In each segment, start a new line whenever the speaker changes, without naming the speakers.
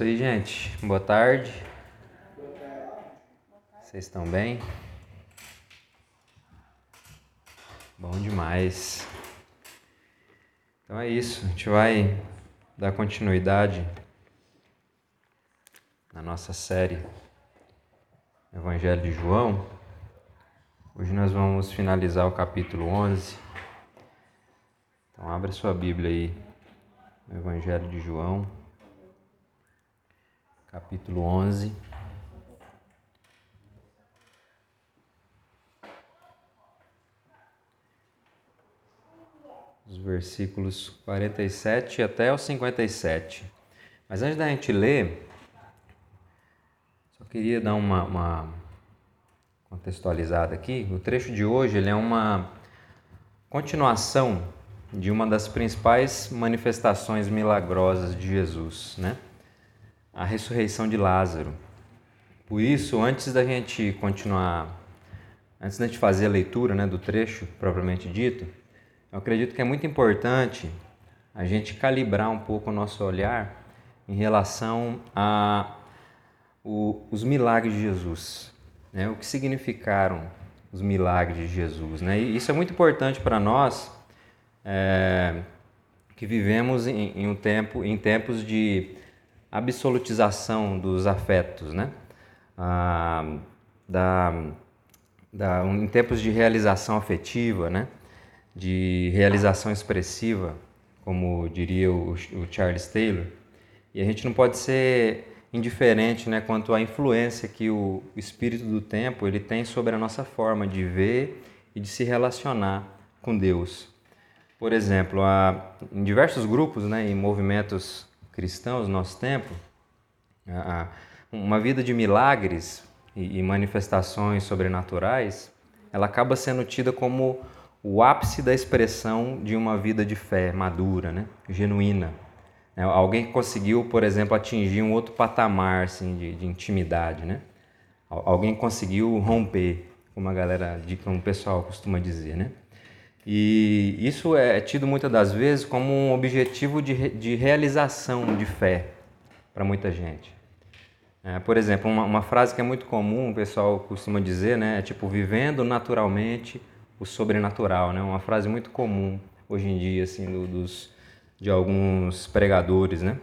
isso aí, gente. Boa tarde. Vocês estão bem? Bom demais. Então é isso. A gente vai dar continuidade na nossa série Evangelho de João. Hoje nós vamos finalizar o capítulo 11. Então abra sua Bíblia aí Evangelho de João, capítulo 11. Os versículos 47 até o 57. Mas antes da gente ler, só queria dar uma, uma contextualizada aqui. O trecho de hoje ele é uma continuação de uma das principais manifestações milagrosas de Jesus, né? A ressurreição de Lázaro. Por isso, antes da gente continuar, antes da gente fazer a leitura, né, do trecho propriamente dito, eu acredito que é muito importante a gente calibrar um pouco o nosso olhar em relação a o, os milagres de Jesus, né? O que significaram os milagres de Jesus, né? E isso é muito importante para nós é, que vivemos em, em, um tempo, em tempos de absolutização dos afetos, né? Ah, da, da, em tempos de realização afetiva, né? De realização expressiva, como diria o, o Charles Taylor. E a gente não pode ser indiferente né, quanto à influência que o espírito do tempo ele tem sobre a nossa forma de ver e de se relacionar com Deus. Por exemplo, há, em diversos grupos né, e movimentos cristãos no nosso tempo, uma vida de milagres e, e manifestações sobrenaturais, ela acaba sendo tida como o ápice da expressão de uma vida de fé madura, né, genuína. É, alguém que conseguiu, por exemplo, atingir um outro patamar assim, de, de intimidade, né? Alguém conseguiu romper, como a galera, como o pessoal costuma dizer, né? E isso é tido muitas das vezes como um objetivo de, de realização de fé para muita gente. É, por exemplo, uma, uma, frase que é muito comum, o pessoal costuma dizer, né? É tipo, vivendo naturalmente o sobrenatural, né? Uma frase muito comum hoje em dia, assim, do, dos, de alguns pregadores, né?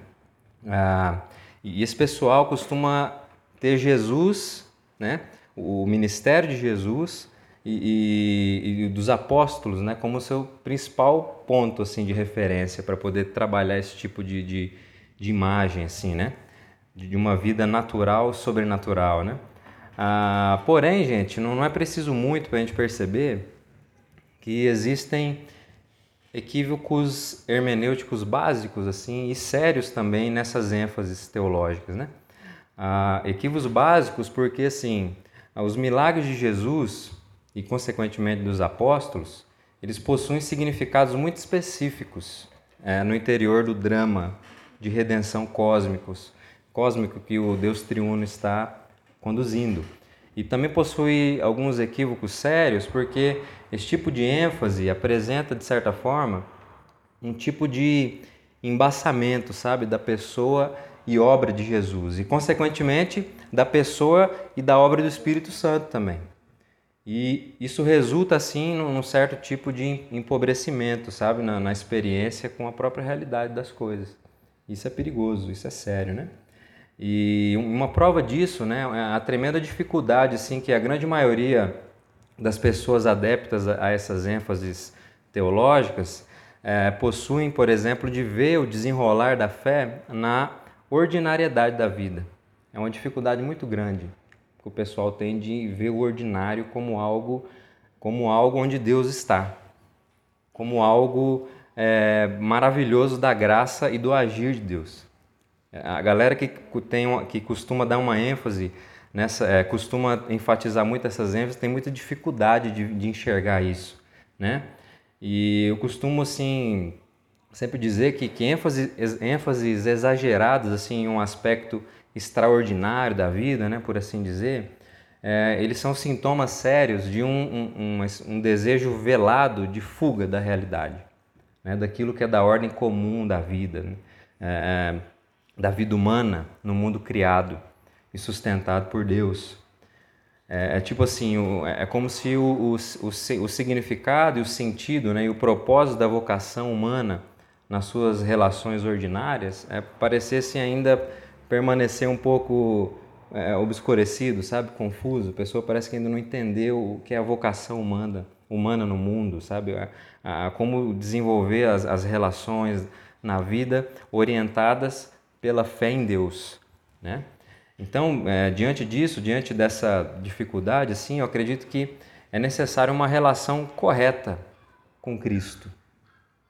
Ah, e esse pessoal costuma ter Jesus, né? O ministério de Jesus e, e, dos apóstolos né, como seu principal ponto assim de referência para poder trabalhar esse tipo de, de, de, imagem assim né de uma vida natural sobrenatural né. Ah, porém gente não, não é preciso muito para a gente perceber que existem equívocos hermenêuticos básicos assim e sérios também nessas ênfases teológicas né. Ah, equívocos básicos porque assim os milagres de Jesus e, consequentemente, dos apóstolos, eles possuem significados muito específicos é, no interior do drama de redenção cósmicos, cósmico que o Deus triuno está conduzindo. E também possui alguns equívocos sérios, porque esse tipo de ênfase apresenta, de certa forma, um tipo de embaçamento, sabe, da pessoa e obra de Jesus, e, consequentemente, da pessoa e da obra do Espírito Santo também. E isso resulta, assim, num certo tipo de empobrecimento, sabe, na, na, experiência com a própria realidade das coisas. Isso é perigoso, isso é sério, né? E uma prova disso, né, é a tremenda dificuldade, assim, que a grande maioria das pessoas adeptas a, essas ênfases teológicas é, possuem, por exemplo, de ver o desenrolar da fé na ordinariedade da vida. É uma dificuldade muito grande o pessoal tem de ver o ordinário como algo, como algo onde Deus está, como algo é, maravilhoso da graça e do agir de Deus. A galera que, tem, que costuma dar uma ênfase nessa, é, costuma enfatizar muito essas ênfases, tem muita dificuldade de, de enxergar isso, né? E eu costumo assim sempre dizer que, que ênfases, ênfases exageradas assim em um aspecto extraordinário da vida, né, por assim dizer, é, eles são sintomas sérios de um, um, um, um, desejo velado de fuga da realidade, né, daquilo que é da ordem comum da vida. Né? É, é da vida humana no mundo criado e sustentado por Deus. É, é tipo assim, o, é como se o, o, o, significado e o sentido né, e o propósito da vocação humana nas suas relações ordinárias é, parecesse ainda permanecer um pouco é, obscurecido, sabe, confuso. A pessoa parece que ainda não entendeu o que é a vocação humana, humana no mundo, sabe, a, a como desenvolver as, as relações na vida orientadas pela fé em Deus, né? Então, é, diante disso, diante dessa dificuldade, assim, eu acredito que é necessário uma relação correta com Cristo.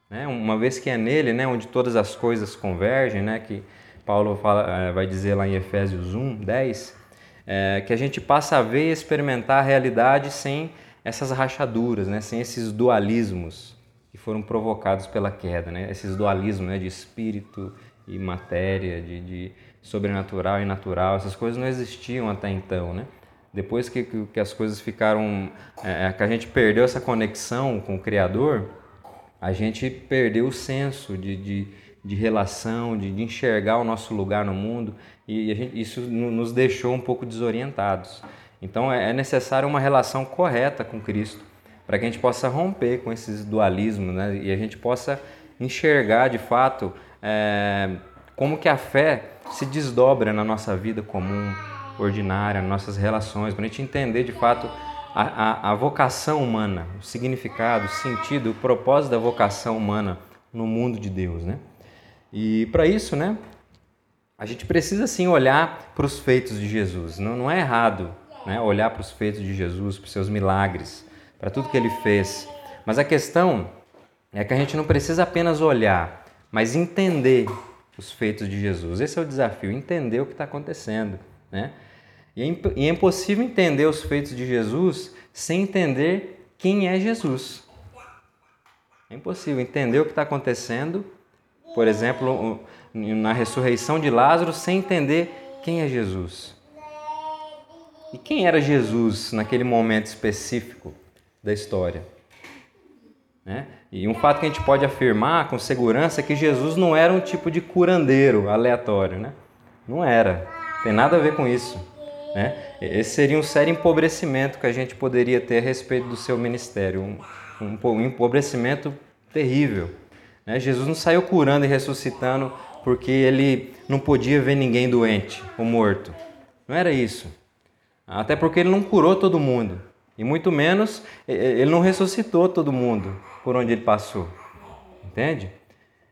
Né? Uma vez que é nele, né, onde todas as coisas convergem, né, que Paulo fala, é, vai dizer lá em Efésios 1, 10, é, que a gente passa a ver e experimentar a realidade sem essas rachaduras, né, sem esses dualismos que foram provocados pela queda, né, esses dualismos né, de espírito e matéria, de, de sobrenatural e natural, essas coisas não existiam até então, né? Depois que, que as coisas ficaram, é, que a gente perdeu essa conexão com o Criador, a gente perdeu o senso de, de, de relação, de, de, enxergar o nosso lugar no mundo e gente, isso nos deixou um pouco desorientados. Então é, é necessário uma relação correta com Cristo para que a gente possa romper com esses dualismos né? e a gente possa enxergar de fato é, como que a fé se desdobra na nossa vida comum, ordinária, nas nossas relações, para a gente entender de fato a, a, a, vocação humana, o significado, o sentido, o propósito da vocação humana no mundo de Deus, né? E para isso, né, a gente precisa sim olhar para os feitos de Jesus. Não, não é errado né, olhar para os feitos de Jesus, para os seus milagres, para tudo que ele fez. Mas a questão é que a gente não precisa apenas olhar, mas entender os feitos de Jesus. Esse é o desafio, entender o que está acontecendo. Né? E é, impossível entender os feitos de Jesus sem entender quem é Jesus. É impossível entender o que está acontecendo, por exemplo, na ressurreição de Lázaro, sem entender quem é Jesus. E quem era Jesus naquele momento específico da história? Né? E um fato que a gente pode afirmar com segurança é que Jesus não era um tipo de curandeiro aleatório. Né? Não era. Tem nada a ver com isso. Né? Esse seria um sério empobrecimento que a gente poderia ter a respeito do seu ministério. Um, um, um empobrecimento terrível. Né? Jesus não saiu curando e ressuscitando porque ele não podia ver ninguém doente ou morto. Não era isso. Até porque ele não curou todo mundo. E muito menos, ele não ressuscitou todo mundo por onde ele passou. Entende?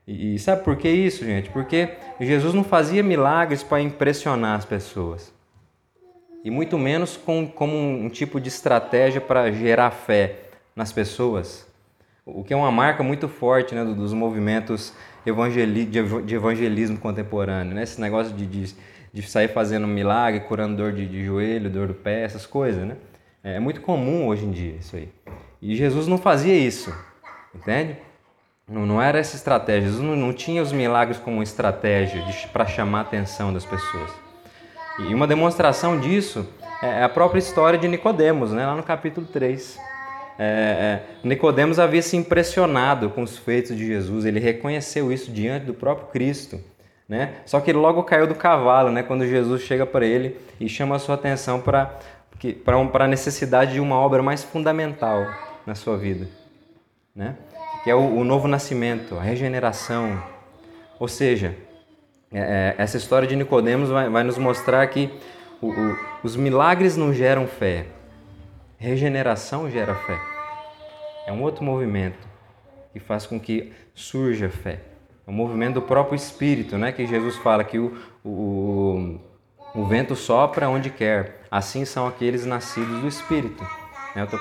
E, sabe por que isso, gente? Porque Jesus não fazia milagres para impressionar as pessoas. E muito menos com, como um, um tipo de estratégia para gerar fé nas pessoas. O que é uma marca muito forte né, dos movimentos evangeli de evangelismo contemporâneo. Né? Esse negócio de, de, de sair fazendo milagre, curando dor de, de joelho, dor do pé, essas coisas. Né? É muito comum hoje em dia isso aí. E Jesus não fazia isso, entende? Não, não era essa estratégia. Jesus não, não tinha os milagres como estratégia para chamar a atenção das pessoas. E uma demonstração disso é a própria história de Nicodemos, né? lá no capítulo 3. É, é, Nicodemos havia se impressionado com os feitos de Jesus, ele reconheceu isso diante do próprio Cristo. Né? Só que ele logo caiu do cavalo né? quando Jesus chega para ele e chama a sua atenção para para a necessidade de uma obra mais fundamental na sua vida, né? que é o, o novo nascimento, a regeneração. Ou seja, é, é, essa história de Nicodemos vai, vai nos mostrar que o, o, os milagres não geram fé, regeneração gera fé. É um outro movimento que faz com que surja fé. É o movimento do próprio Espírito, né? que Jesus fala que o, o o vento sopra onde quer, assim são aqueles nascidos do Espírito. Eu estou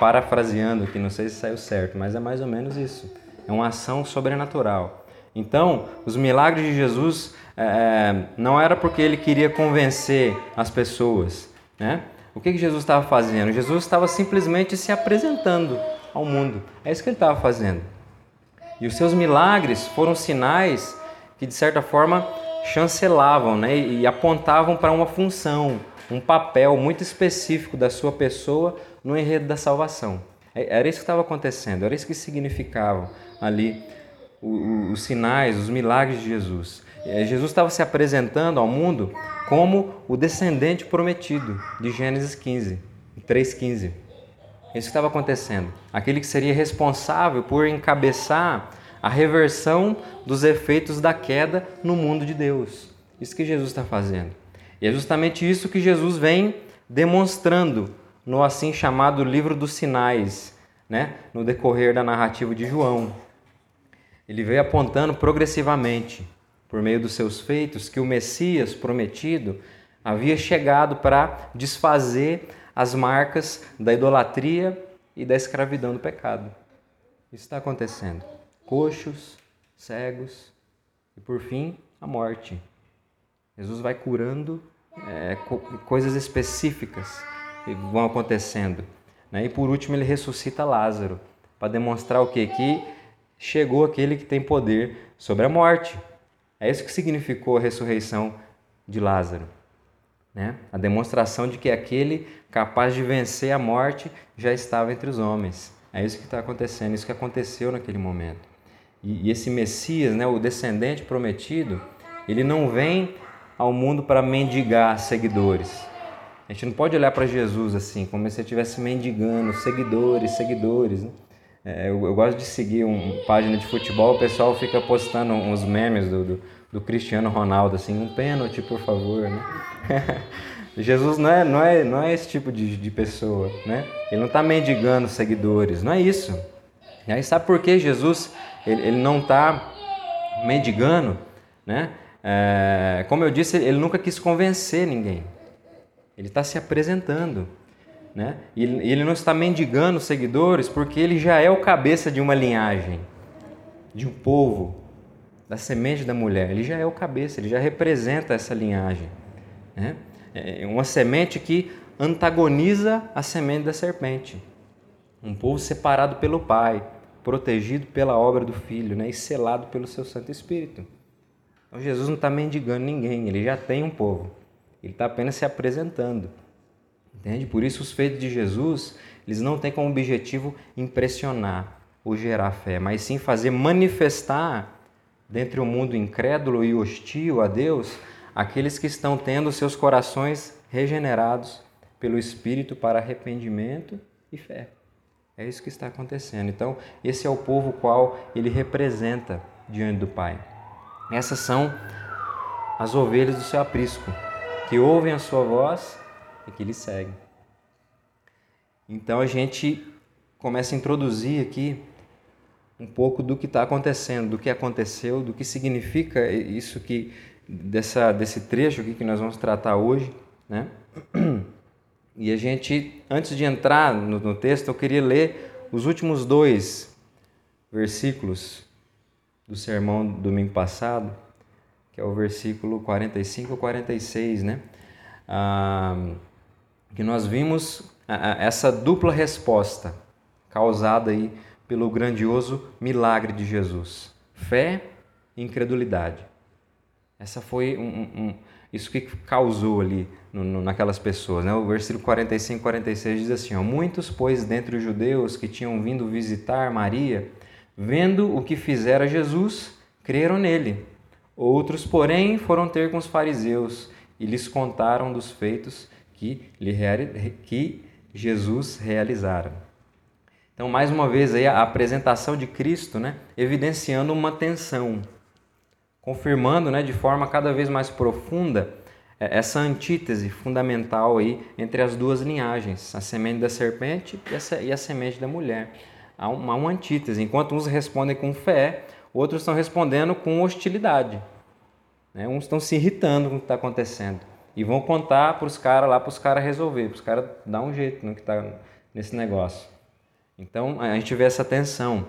parafraseando aqui, não sei se saiu certo, mas é mais ou menos isso. É uma ação sobrenatural. Então, os milagres de Jesus é, não era porque ele queria convencer as pessoas. Né? O que, que Jesus estava fazendo? Jesus estava simplesmente se apresentando ao mundo. É isso que ele estava fazendo. E os seus milagres foram sinais que, de certa forma, chancelavam né, e apontavam para uma função, um papel muito específico da sua pessoa no enredo da salvação. É, era isso que estava acontecendo, era isso que significavam ali os sinais, os milagres de Jesus. É, Jesus estava se apresentando ao mundo como o descendente prometido de Gênesis 15, 3,15. Isso estava acontecendo. Aquele que seria responsável por encabeçar a reversão dos efeitos da queda no mundo de Deus. Isso que Jesus está fazendo. E é justamente isso que Jesus vem demonstrando no assim chamado livro dos sinais, né? no decorrer da narrativa de João. Ele veio apontando progressivamente, por meio dos seus feitos, que o Messias prometido havia chegado para desfazer as marcas da idolatria e da escravidão do pecado. Isso está acontecendo coxos, cegos e, por fim, a morte. Jesus vai curando é, coisas específicas que vão acontecendo. Né? E por último, ele ressuscita Lázaro para demonstrar o quê? Que chegou aquele que tem poder sobre a morte. É isso que significou a ressurreição de Lázaro. Né? A demonstração de que aquele capaz de vencer a morte já estava entre os homens. É isso que está acontecendo, isso que aconteceu naquele momento. E, esse Messias, né, o descendente prometido, ele não vem ao mundo para mendigar seguidores. A gente não pode olhar para Jesus assim, como se ele estivesse mendigando seguidores, seguidores. Né? É, eu, eu, gosto de seguir uma página de futebol, o pessoal fica postando uns memes do, do, do Cristiano Ronaldo, assim, um pênalti, por favor. Né? Jesus não é, não, é, não é esse tipo de, de pessoa, né? Ele não está mendigando seguidores, não é isso. E aí sabe por que Jesus ele, ele não está mendigando, né? É, como eu disse, ele nunca quis convencer ninguém. Ele está se apresentando, né? E ele não está mendigando seguidores porque ele já é o cabeça de uma linhagem, de um povo, da semente da mulher. Ele já é o cabeça, ele já representa essa linhagem, né? É uma semente que antagoniza a semente da serpente. Um povo separado pelo Pai, protegido pela obra do Filho né, e selado pelo seu Santo Espírito. Então Jesus não está mendigando ninguém, ele já tem um povo, ele está apenas se apresentando. Entende? Por isso os feitos de Jesus, eles não têm como objetivo impressionar ou gerar fé, mas sim fazer manifestar dentre o mundo incrédulo e hostil a Deus aqueles que estão tendo seus corações regenerados pelo Espírito para arrependimento e fé. É isso que está acontecendo. Então, esse é o povo qual ele representa diante do Pai. Essas são as ovelhas do seu aprisco, que ouvem a sua voz e que lhe seguem. Então a gente começa a introduzir aqui um pouco do que está acontecendo, do que aconteceu, do que significa isso que dessa desse trecho aqui que nós vamos tratar hoje, né? E a gente, antes de entrar no, no texto, eu queria ler os últimos dois versículos do sermão do domingo passado, que é o versículo 45 e 46, né? Ah, que nós vimos essa dupla resposta causada aí pelo grandioso milagre de Jesus: fé e incredulidade. Essa foi um, um, isso que causou ali no, no, naquelas pessoas. Né? O versículo 45 46 diz assim: ó, Muitos, pois, dentre os judeus que tinham vindo visitar Maria, vendo o que fizera Jesus, creram nele. Outros, porém, foram ter com os fariseus e lhes contaram dos feitos que, lhe, que Jesus realizara. Então, mais uma vez, aí, a apresentação de Cristo né, evidenciando uma tensão confirmando né, de forma cada vez mais profunda é, essa antítese fundamental aí entre as duas linhagens, a semente da serpente e a semente da mulher. Há uma, uma antítese. Enquanto uns respondem com fé, outros estão respondendo com hostilidade. Né? Uns estão se irritando com o que está acontecendo. E vão contar para os caras lá, para os caras resolver, para os caras dar um jeito no que está nesse negócio. Então a gente vê essa tensão.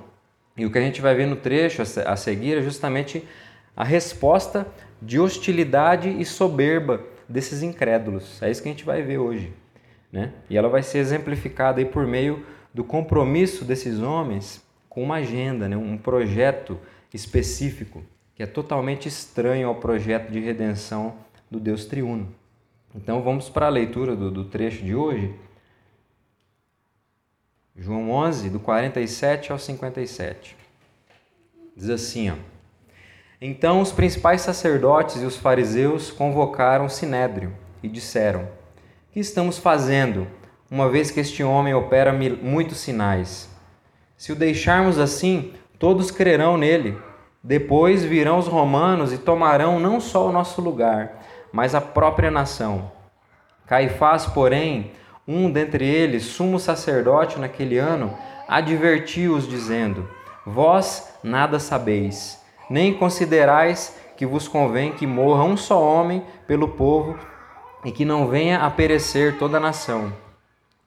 E o que a gente vai ver no trecho a seguir é justamente a resposta de hostilidade e soberba desses incrédulos. É isso que a gente vai ver hoje. Né? E ela vai ser exemplificada aí por meio do compromisso desses homens com uma agenda, né? um projeto específico, que é totalmente estranho ao projeto de redenção do Deus triuno. Então vamos para a leitura do, do trecho de hoje. João 11, do 47 ao 57. Diz assim, ó. Então os principais sacerdotes e os fariseus convocaram o sinédrio e disseram: Que estamos fazendo, uma vez que este homem opera muitos sinais? Se o deixarmos assim, todos crerão nele. Depois virão os romanos e tomarão não só o nosso lugar, mas a própria nação. Caifás, porém, um dentre eles, sumo sacerdote naquele ano, advertiu-os, dizendo: Vós nada sabeis, nem considerais que vos convém que morra um só homem pelo povo e que não venha a perecer toda a nação.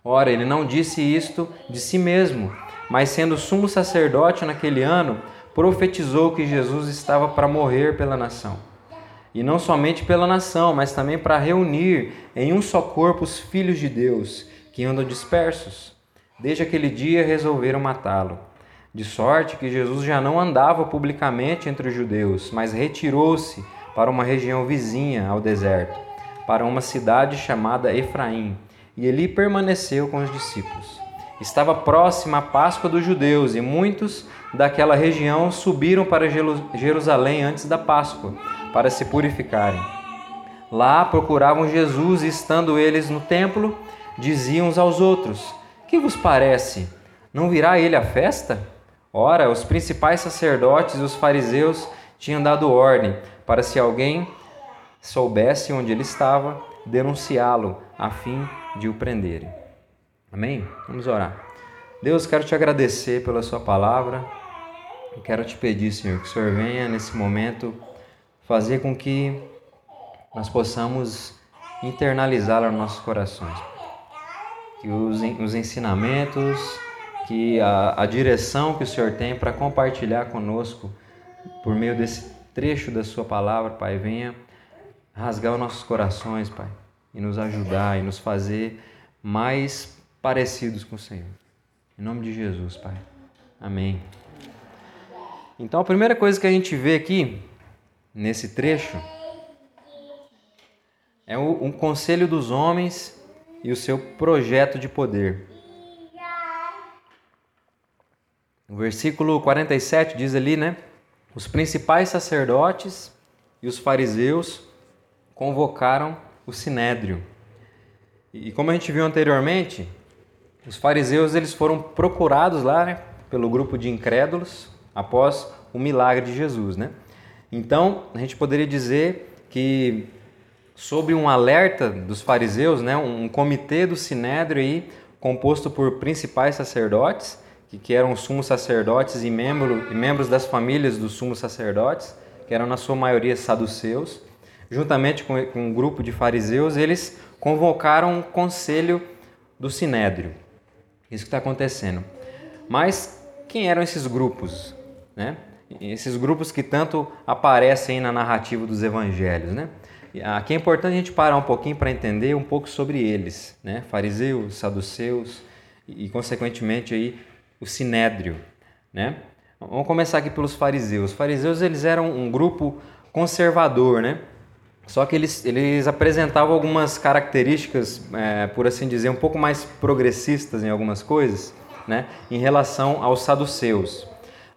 Ora, ele não disse isto de si mesmo, mas sendo sumo sacerdote naquele ano, profetizou que Jesus estava para morrer pela nação. E não somente pela nação, mas também para reunir em um só corpo os filhos de Deus, que andam dispersos. Desde aquele dia resolveram matá-lo. De sorte que Jesus já não andava publicamente entre os judeus, mas retirou-se para uma região vizinha ao deserto, para uma cidade chamada Efraim, e ali permaneceu com os discípulos. Estava próxima a Páscoa dos judeus e muitos daquela região subiram para Jerusalém antes da Páscoa para se purificarem. Lá procuravam Jesus e, estando eles no templo, diziam uns aos outros: Que vos parece? Não virá ele à festa? Ora, os principais sacerdotes e os fariseus tinham dado ordem para, se alguém soubesse onde ele estava, denunciá-lo a fim de o prenderem. Amém? Vamos orar. Deus, quero te agradecer pela Sua palavra. Eu quero te pedir, Senhor, que o Senhor venha nesse momento fazer com que nós possamos internalizá-la nos nossos corações. Que os, os ensinamentos, que a, a direção que o Senhor tem para compartilhar conosco por meio desse trecho da Sua palavra, Pai, venha rasgar os nossos corações, Pai, e nos ajudar e nos fazer mais parecidos com o Senhor. Em nome de Jesus, Pai. Amém. Então, a primeira coisa que a gente vê aqui, nesse trecho, é um conselho dos homens e o seu projeto de poder. O versículo 47 diz ali, né? Os principais sacerdotes e os fariseus convocaram o sinédrio. E como a gente viu anteriormente, os fariseus eles foram procurados lá né, pelo grupo de incrédulos após o milagre de Jesus, né? Então a gente poderia dizer que sob um alerta dos fariseus, né, um comitê do sinédrio aí composto por principais sacerdotes que, eram sumos sacerdotes e, membro, e membros das famílias dos sumos sacerdotes, que eram na sua maioria saduceus, juntamente com, com um grupo de fariseus, eles convocaram um conselho do sinédrio. Isso que está acontecendo. Mas quem eram esses grupos? Né? Esses grupos que tanto aparecem na narrativa dos evangelhos. Né? Aqui é importante a gente parar um pouquinho para entender um pouco sobre eles, né? fariseus, saduceus e, consequentemente, aí, o sinédrio. Né? Vamos começar aqui pelos fariseus. Os fariseus eles eram um grupo conservador, né? Só que eles, eles apresentavam algumas características, é, por assim dizer, um pouco mais progressistas em algumas coisas, né, em relação aos saduceus.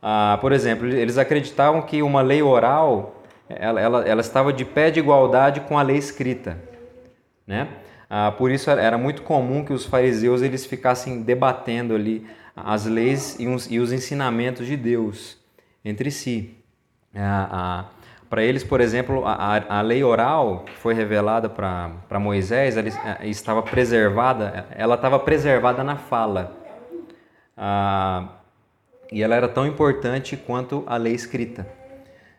Ah, por exemplo, eles acreditavam que uma lei oral ela, ela, ela estava de pé de igualdade com a lei escrita. Né? Ah, por isso era muito comum que os fariseus eles ficassem debatendo ali as leis e os, e os ensinamentos de Deus entre si. Ah, ah para eles, por exemplo, a, a lei oral que foi revelada para Moisés, ela eh, estava preservada, ela estava preservada na fala. Ah, e ela era tão importante quanto a lei escrita.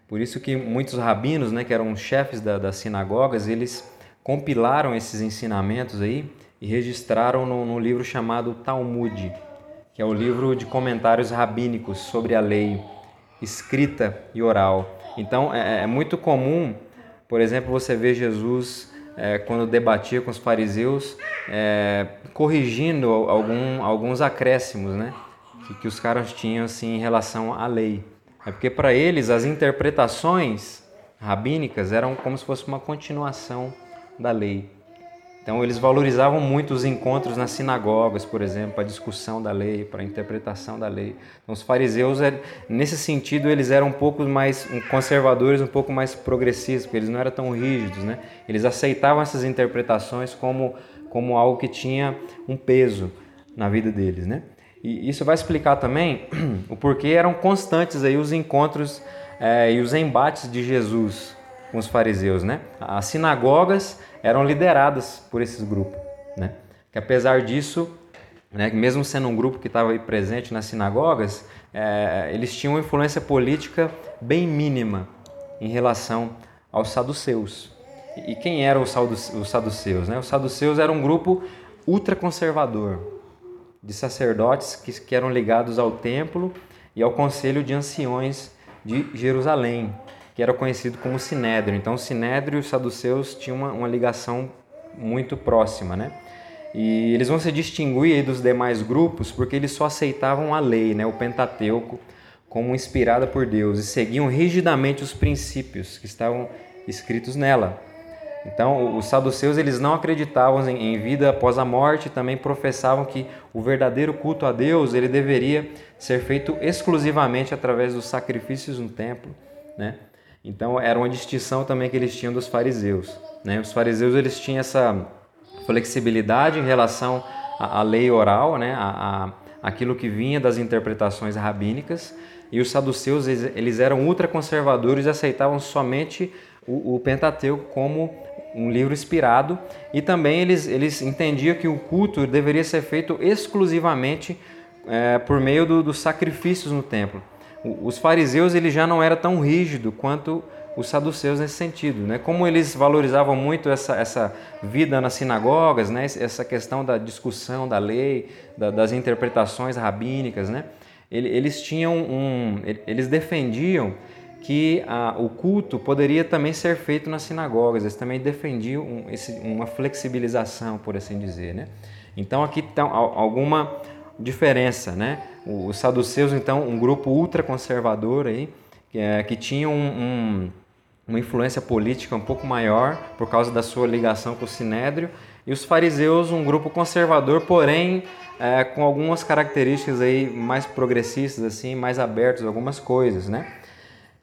Por isso que muitos rabinos, né, que eram chefes da, das sinagogas, eles compilaram esses ensinamentos aí e registraram no, no livro chamado Talmud, que é o livro de comentários rabínicos sobre a lei escrita e oral. Então é, é muito comum, por exemplo, você ver Jesus é, quando debatia com os fariseus, é, corrigindo algum, alguns acréscimos né, que, que os caras tinham assim, em relação à lei. É porque para eles as interpretações rabínicas eram como se fosse uma continuação da lei. Então eles valorizavam muito os encontros nas sinagogas, por exemplo, para a discussão da lei, para a interpretação da lei. Então, os fariseus, é, nesse sentido, eles eram um pouco mais conservadores, um pouco mais progressistas, porque eles não eram tão rígidos, né? Eles aceitavam essas interpretações como como algo que tinha um peso na vida deles, né? E isso vai explicar também o porquê eram constantes aí os encontros é, e os embates de Jesus com os fariseus, né? As sinagogas eram lideradas por esses grupos, né? Que apesar disso, né, mesmo sendo um grupo que estava presente nas sinagogas, é, eles tinham uma influência política bem mínima em relação aos saduceus. E quem eram os saduceus? Né? Os saduceus eram um grupo ultraconservador de sacerdotes que, que eram ligados ao templo e ao conselho de anciões de Jerusalém, que era conhecido como Sinédrio. Então, o Sinédrio e os saduceus tinham uma, uma ligação muito próxima, né? E eles vão se distinguir dos demais grupos porque eles só aceitavam a lei, né, o Pentateuco, como inspirada por Deus e seguiam rigidamente os princípios que estavam escritos nela. Então, os saduceus eles não acreditavam em, vida após a morte, também professavam que o verdadeiro culto a Deus ele deveria ser feito exclusivamente através dos sacrifícios no templo, né? Então, era uma distinção também que eles tinham dos fariseus, né? Os fariseus eles tinham essa flexibilidade em relação à, à lei oral, né? A, a, aquilo que vinha das interpretações rabínicas, e os saduceus eles, eles eram ultraconservadores e aceitavam somente o, o Pentateuco como um livro inspirado e também eles, eles entendiam que o culto deveria ser feito exclusivamente é, por meio do, dos sacrifícios no templo. Os fariseus ele já não era tão rígido quanto os saduceus nesse sentido, né? Como eles valorizavam muito essa, essa vida nas sinagogas, né? Essa questão da discussão da lei, da, das interpretações rabínicas, né? Eles tinham um, eles defendiam que a, o culto poderia também ser feito nas sinagogas. Eles também defendiam um, esse, uma flexibilização, por assim dizer. Né? Então aqui tem alguma diferença. Né? Os saduceus, então, um grupo ultraconservador aí, que, é, que tinha um, um, uma influência política um pouco maior por causa da sua ligação com o Sinédrio, e os fariseus, um grupo conservador, porém é, com algumas características aí mais progressistas, assim, mais abertos a algumas coisas, né?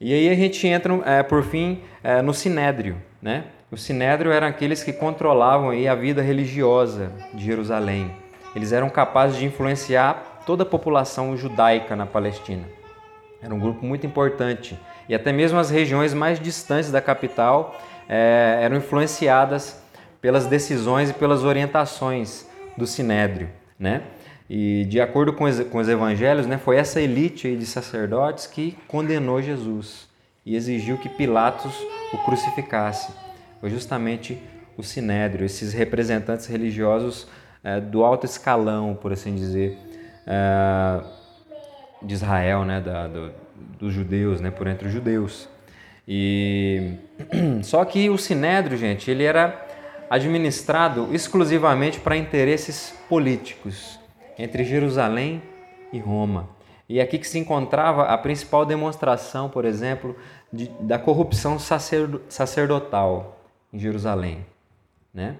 E aí a gente entra, é, por fim, é, no Sinédrio. Né? O Sinédrio eram aqueles que controlavam aí a vida religiosa de Jerusalém. Eles eram capazes de influenciar toda a população judaica na Palestina. Era um grupo muito importante. E até mesmo as regiões mais distantes da capital é, eram influenciadas pelas decisões e pelas orientações do Sinédrio. Né? E de acordo com os, com os evangelhos, né, foi essa elite de sacerdotes que condenou Jesus e exigiu que Pilatos o crucificasse. Foi justamente o sinédrio, esses representantes religiosos é, do alto escalão, por assim dizer, é, de Israel, né, da, do, dos judeus, né, por entre os judeus. E só que o sinédrio, gente, ele era administrado exclusivamente para interesses políticos entre Jerusalém e Roma. E é aqui que se encontrava a principal demonstração, por exemplo, de, da corrupção sacerdotal em Jerusalém. Né?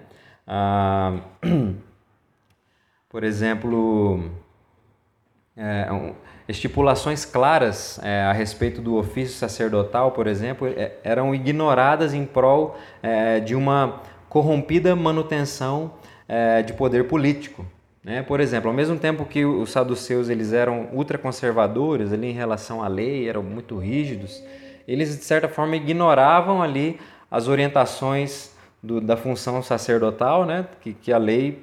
Ah, por exemplo, é, estipulações claras é, a respeito do ofício sacerdotal, por exemplo, é, eram ignoradas em prol é, de uma corrompida manutenção é, de poder político. Né? Por exemplo, ao mesmo tempo que os saduceus eles eram ultraconservadores ali em relação à lei, eram muito rígidos, eles de certa forma ignoravam ali as orientações do, da função sacerdotal, né? que, que a lei,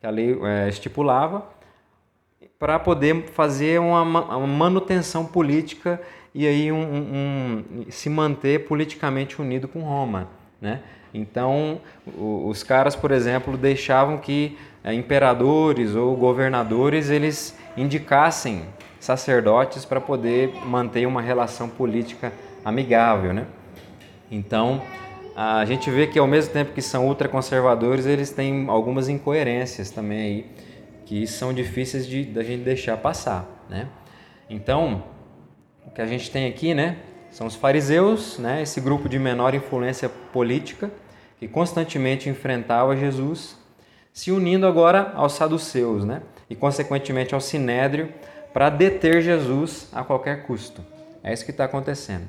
que a lei é, estipulava, para poder fazer uma, uma, manutenção política e aí um, um, um, se manter politicamente unido com Roma. Né? Então, os caras, por exemplo, deixavam que imperadores ou governadores eles indicassem sacerdotes para poder manter uma relação política amigável, né? Então, a gente vê que ao mesmo tempo que são ultraconservadores, eles têm algumas incoerências também aí que são difíceis de da gente deixar passar, né? Então, o que a gente tem aqui, né, são os fariseus, né, esse grupo de menor influência política que constantemente enfrentava Jesus, se unindo agora aos saduceus, né? E consequentemente ao sinédrio, para deter Jesus a qualquer custo. É isso que está acontecendo.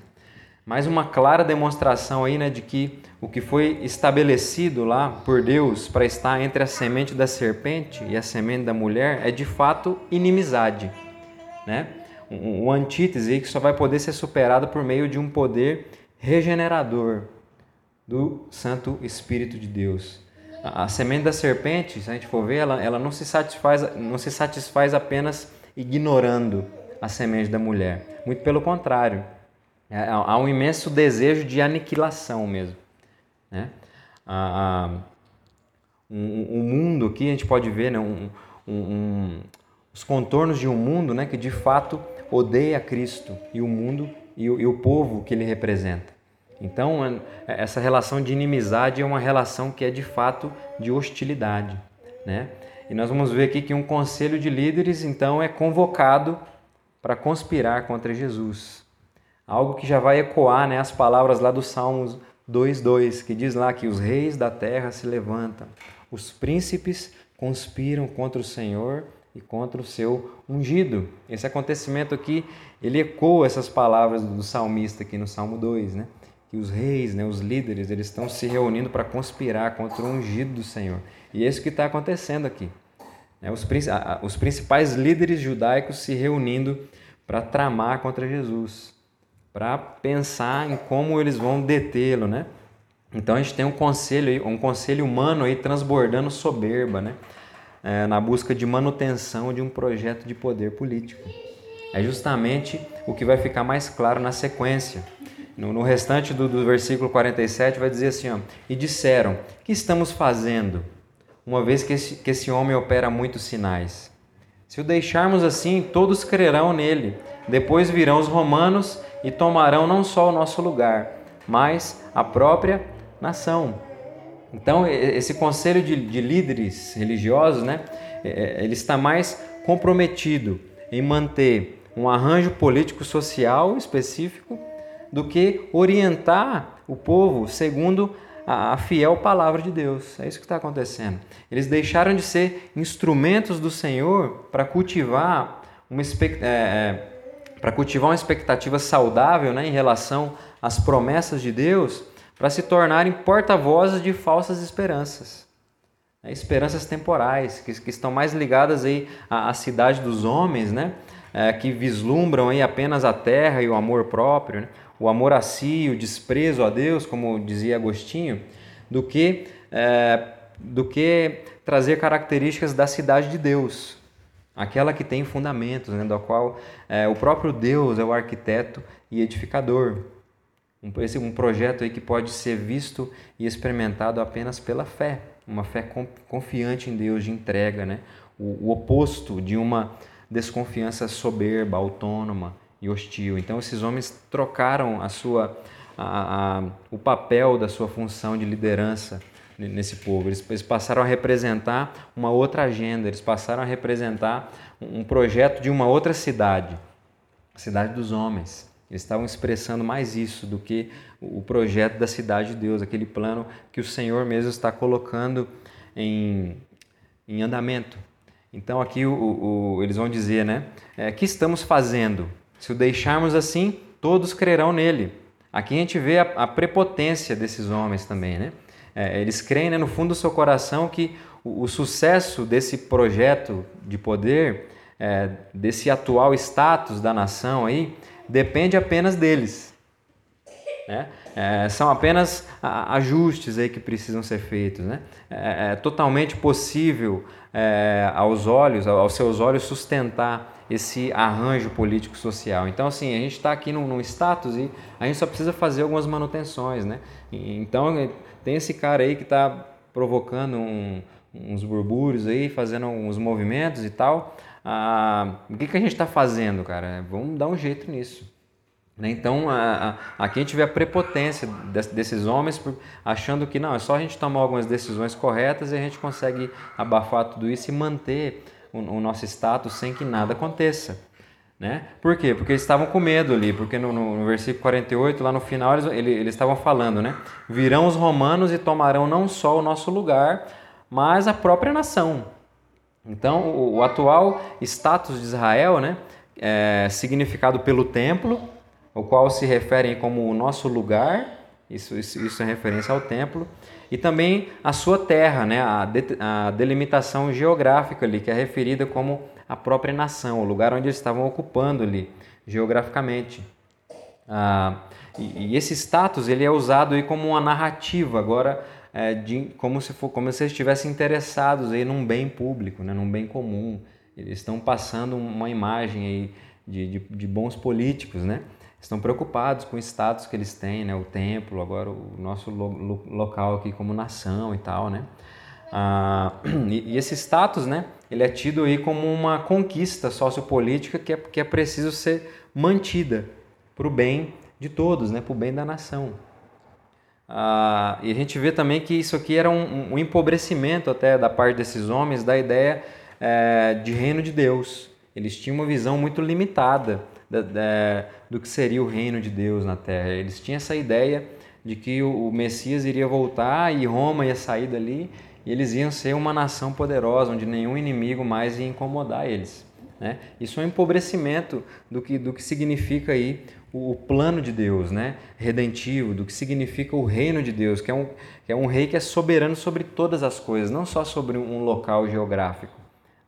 Mais uma clara demonstração aí, né, de que o que foi estabelecido lá por Deus para estar entre a semente da serpente e a semente da mulher é de fato inimizade, né? Um, um antítese que só vai poder ser superado por meio de um poder regenerador do Santo Espírito de Deus. A, semente da serpente, se a gente for ver, ela, ela não se satisfaz, não se satisfaz apenas ignorando a semente da mulher. Muito pelo contrário, é, há um imenso desejo de aniquilação mesmo. Né? A, a, um, um, mundo aqui a gente pode ver né? um, um, os contornos de um mundo né? que de fato odeia Cristo e o mundo e e o povo que ele representa. Então, é, essa relação de inimizade é uma relação que é de fato de hostilidade. Né? E nós vamos ver aqui que um conselho de líderes, então, é convocado para conspirar contra Jesus. Algo que já vai ecoar né, as palavras lá do Salmos 2,2, que diz lá que os reis da terra se levantam, os príncipes conspiram contra o Senhor e contra o seu ungido. Esse acontecimento aqui, ele ecoa essas palavras do salmista aqui no Salmo 2, né? Que os reis, né, os líderes, eles estão se reunindo para conspirar contra o ungido do Senhor. E é isso que está acontecendo aqui. Né? Os, os principais líderes judaicos se reunindo para tramar contra Jesus para pensar em como eles vão detê-lo, né? Então a gente tem um conselho, um conselho humano aí transbordando soberba, né? É, na busca de manutenção de um projeto de poder político. É justamente o que vai ficar mais claro na sequência. No, no restante do, do, versículo 47 vai dizer assim: ó, E disseram: Que estamos fazendo, uma vez que esse, que esse homem opera muitos sinais? Se o deixarmos assim, todos crerão nele. Depois virão os romanos e tomarão não só o nosso lugar, mas a própria nação. Então, esse conselho de, de líderes religiosos, né, é, é, ele está mais comprometido em manter um arranjo político-social específico do que orientar o povo segundo a, fiel palavra de Deus. É isso que está acontecendo. Eles deixaram de ser instrumentos do Senhor para cultivar uma expectativa. É, para cultivar uma expectativa saudável né, em relação às promessas de Deus, para se tornarem porta-vozes de falsas esperanças. Né, esperanças temporais, que, que, estão mais ligadas aí à, à cidade dos homens, né, é, que vislumbram aí apenas a terra e o amor próprio, né, o amor a si, o desprezo a Deus, como dizia Agostinho, do que, é, do que trazer características da cidade de Deus, aquela que tem fundamentos, né, da qual é, o próprio Deus é o arquiteto e edificador. Um, esse um projeto aí que pode ser visto e experimentado apenas pela fé, uma fé confiante em Deus, de entrega, né? o, o oposto de uma desconfiança soberba, autônoma e hostil. Então esses homens trocaram a sua, a, a, o papel da sua função de liderança nesse povo. Eles, eles, passaram a representar uma outra agenda, eles passaram a representar um projeto de uma outra cidade, a cidade dos homens. Eles estavam expressando mais isso do que o projeto da cidade de Deus, aquele plano que o Senhor mesmo está colocando em, em andamento. Então aqui o, o, eles vão dizer, né? É, que estamos fazendo? Se o deixarmos assim, todos crerão nele. Aqui a gente vê a, a prepotência desses homens também, né? É, eles creem né, no fundo do seu coração que o, o sucesso desse projeto de poder, é, desse atual status da nação aí, depende apenas deles. Né? É, são apenas ajustes aí que precisam ser feitos. Né? É, é totalmente possível é, aos olhos, aos seus olhos, sustentar esse arranjo político-social. Então, assim, a gente está aqui num, num, status e a gente só precisa fazer algumas manutenções. Né? Então, tem esse cara aí que está provocando um, uns burbúrios aí, fazendo uns movimentos e tal. Ah, o que, que a gente está fazendo, cara? Vamos dar um jeito nisso. Né? Então, a, a, aqui a gente vê a prepotência desses homens achando que não, é só a gente tomar algumas decisões corretas e a gente consegue abafar tudo isso e manter o, o nosso status sem que nada aconteça. Né? Por quê? Porque eles estavam com medo ali, porque no, no, versículo 48, lá no final, eles, eles estavam falando, né? Virão os romanos e tomarão não só o nosso lugar, mas a própria nação. Então, o, o atual status de Israel, né? É, significado pelo templo, o qual se referem como o nosso lugar, isso, isso, isso é referência ao templo, e também a sua terra, né? a, de, a delimitação geográfica ali, que é referida como a própria nação, o lugar onde eles estavam ocupando ali, geograficamente. Ah, e, e, esse status ele é usado aí como uma narrativa agora é, de, como se for, como se eles estivessem interessados aí num bem público, né, num bem comum. Eles estão passando uma imagem aí de, de, de bons políticos, né? Estão preocupados com o status que eles têm, né? O templo, agora o nosso lo, lo, local aqui como nação e tal, né? Ah, e, e, esse status, né? Ele é tido aí como uma conquista sociopolítica que é, que é preciso ser mantida para o bem de todos, né? Para o bem da nação. Ah, e a gente vê também que isso aqui era um, um empobrecimento até da parte desses homens da ideia é, de reino de Deus. Eles tinham uma visão muito limitada da, da, do que seria o reino de Deus na Terra. Eles tinham essa ideia de que o, Messias iria voltar e Roma ia sair dali e eles iam ser uma nação poderosa, onde nenhum inimigo mais ia incomodar eles. Né? Isso é um empobrecimento do que, do que significa aí o, o plano de Deus, né? redentivo, do que significa o reino de Deus, que é, um, que é um rei que é soberano sobre todas as coisas, não só sobre um local geográfico.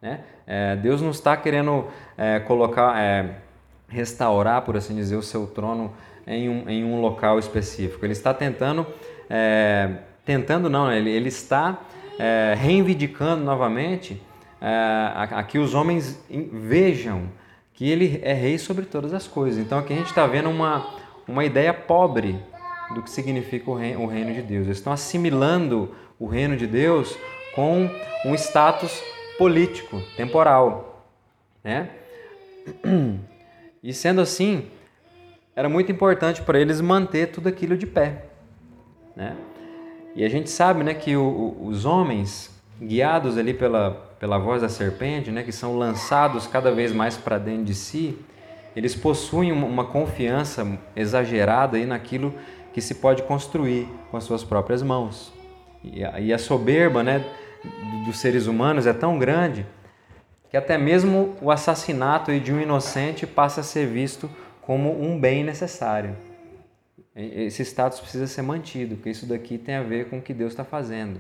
Né? É, Deus não está querendo é, colocar, é, restaurar, por assim dizer, o seu trono em um, em um local específico. Ele está tentando, é, tentando não, ele, ele está é, reivindicando novamente é, a, a, que os homens vejam que ele é rei sobre todas as coisas. Então aqui a gente está vendo uma, uma ideia pobre do que significa o reino, o reino de Deus. Eles estão assimilando o reino de Deus com um status político, temporal. Né? E sendo assim, era muito importante para eles manter tudo aquilo de pé. Né? E a gente sabe né, que o, o, os homens, guiados ali pela, pela voz da serpente, né, que são lançados cada vez mais para dentro de si, eles possuem uma confiança exagerada aí naquilo que se pode construir com as suas próprias mãos. E a, e a soberba né, dos seres humanos é tão grande que até mesmo o assassinato de um inocente passa a ser visto como um bem necessário. Esse status precisa ser mantido, porque isso daqui tem a ver com o que Deus está fazendo.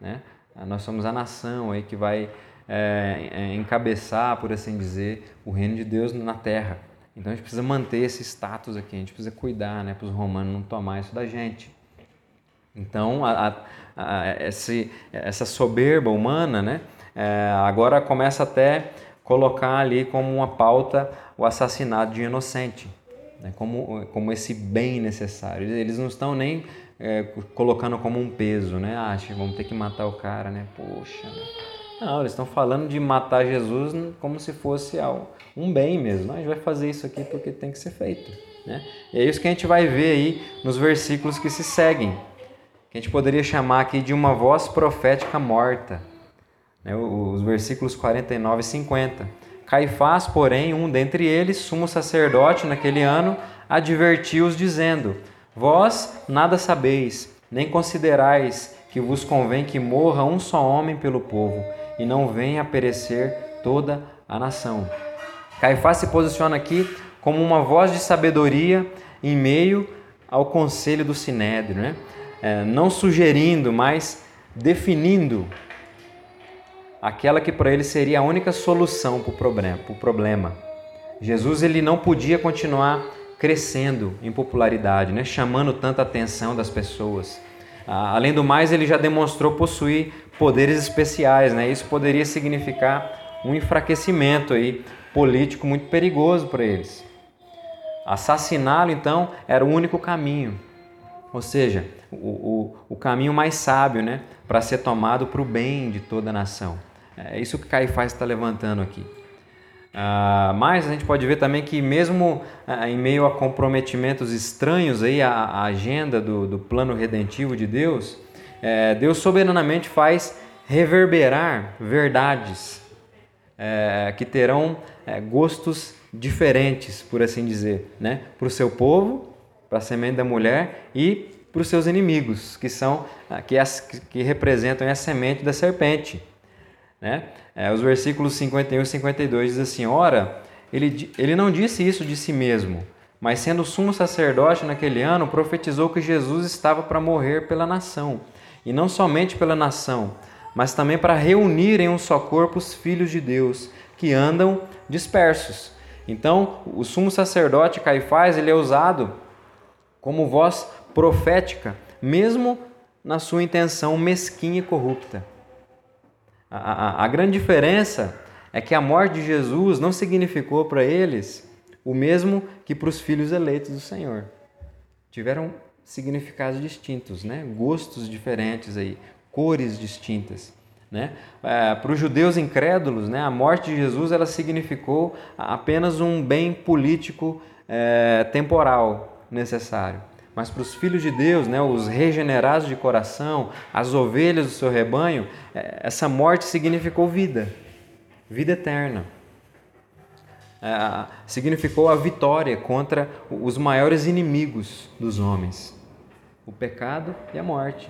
Né? Nós somos a nação aí que vai é, é, encabeçar, por assim dizer, o reino de Deus na terra. Então a gente precisa manter esse status aqui, a gente precisa cuidar né, para os romanos não tomar isso da gente. Então, a, a, a, esse, essa soberba humana né, é, agora começa até colocar ali como uma pauta o assassinato de inocente né, como, como esse bem necessário. Eles não estão nem é, colocando como um peso, né? Ah, vamos ter que matar o cara, né? Poxa. Né? Não, eles estão falando de matar Jesus como se fosse um bem mesmo. a gente vai fazer isso aqui porque tem que ser feito. Né? E é isso que a gente vai ver aí nos versículos que se seguem, que a gente poderia chamar aqui de uma voz profética morta. Né? Os versículos 49 e 50. Caifás, porém, um dentre eles, sumo sacerdote naquele ano, advertiu-os, dizendo: Vós nada sabeis, nem considerais que vos convém que morra um só homem pelo povo, e não venha a perecer toda a nação. Caifás se posiciona aqui como uma voz de sabedoria em meio ao conselho do Sinédrio, né? É, não sugerindo, mas definindo aquela que para ele seria a única solução para o problema. Jesus ele não podia continuar crescendo em popularidade, né? chamando tanta atenção das pessoas. Ah, além do mais, ele já demonstrou possuir poderes especiais, né? Isso poderia significar um enfraquecimento aí político muito perigoso para eles. Assassiná-lo, então, era o único caminho, ou seja, o, o, o caminho mais sábio né? para ser tomado para o bem de toda a nação. É isso que Caifás está levantando aqui. Ah, mas a gente pode ver também que mesmo ah, em meio a comprometimentos estranhos aí à agenda do, do, plano redentivo de Deus, é, Deus soberanamente faz reverberar verdades é, que terão é, gostos diferentes, por assim dizer, né? para o seu povo, para a semente da mulher e para os seus inimigos, que são ah, que, as, que representam a semente da serpente. Né? É, os versículos 51 e 52 diz assim: Ora, ele, ele não disse isso de si mesmo, mas sendo sumo sacerdote naquele ano, profetizou que Jesus estava para morrer pela nação, e não somente pela nação, mas também para reunir em um só corpo os filhos de Deus que andam dispersos. Então, o sumo sacerdote Caifás ele é usado como voz profética, mesmo na sua intenção mesquinha e corrupta. A, a, a grande diferença é que a morte de Jesus não significou para eles o mesmo que para os filhos eleitos do Senhor. Tiveram significados distintos, né? gostos diferentes aí, cores distintas. Né? É, para os judeus incrédulos, né, a morte de Jesus ela significou apenas um bem político é, temporal necessário. Mas para os filhos de Deus, né, os regenerados de coração, as ovelhas do seu rebanho, é, essa morte significou vida, vida eterna. É, significou a vitória contra os maiores inimigos dos homens: o pecado e a morte.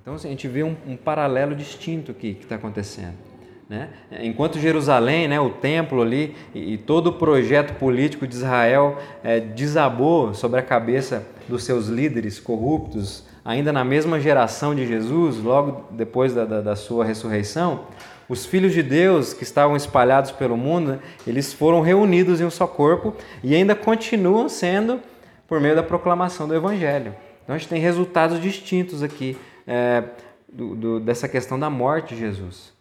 Então assim, a gente vê um, um paralelo distinto aqui que está acontecendo. Né? Enquanto Jerusalém, né, o templo ali e, e todo o projeto político de Israel é, desabou sobre a cabeça dos seus líderes corruptos, ainda na mesma geração de Jesus, logo depois da, da, da sua ressurreição, os filhos de Deus que estavam espalhados pelo mundo, eles foram reunidos em um só corpo e ainda continuam sendo por meio da proclamação do Evangelho. Então a gente tem resultados distintos aqui é, do, do, dessa questão da morte de Jesus.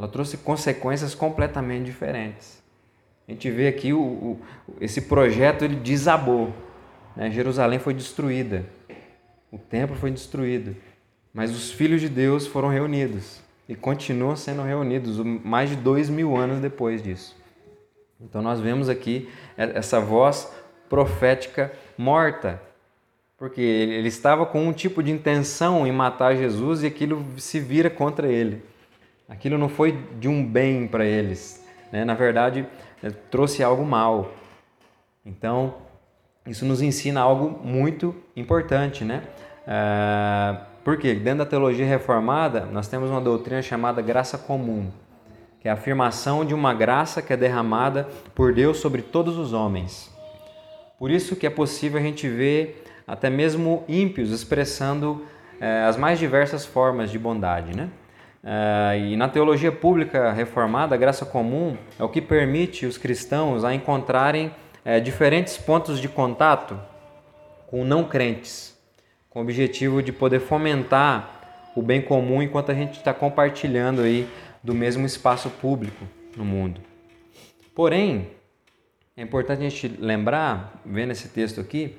Ela trouxe consequências completamente diferentes. A gente vê aqui o, o esse projeto ele desabou. Né? Jerusalém foi destruída, o templo foi destruído, mas os filhos de Deus foram reunidos e continuam sendo reunidos mais de dois mil anos depois disso. Então nós vemos aqui essa voz profética morta porque ele estava com um tipo de intenção em matar Jesus e aquilo se vira contra ele. Aquilo não foi de um bem para eles. Né? Na verdade, é, trouxe algo mal. Então, isso nos ensina algo muito importante. Né? É, porque dentro da teologia reformada, nós temos uma doutrina chamada graça comum, que é a afirmação de uma graça que é derramada por Deus sobre todos os homens. Por isso que é possível a gente ver até mesmo ímpios expressando eh, as mais diversas formas de bondade. Né? Eh, e na teologia pública reformada, a graça comum é o que permite os cristãos a encontrarem eh, diferentes pontos de contato com não crentes, com o objetivo de poder fomentar o bem comum enquanto a gente está compartilhando aí do mesmo espaço público no mundo. Porém, é importante a gente lembrar, vendo esse texto aqui,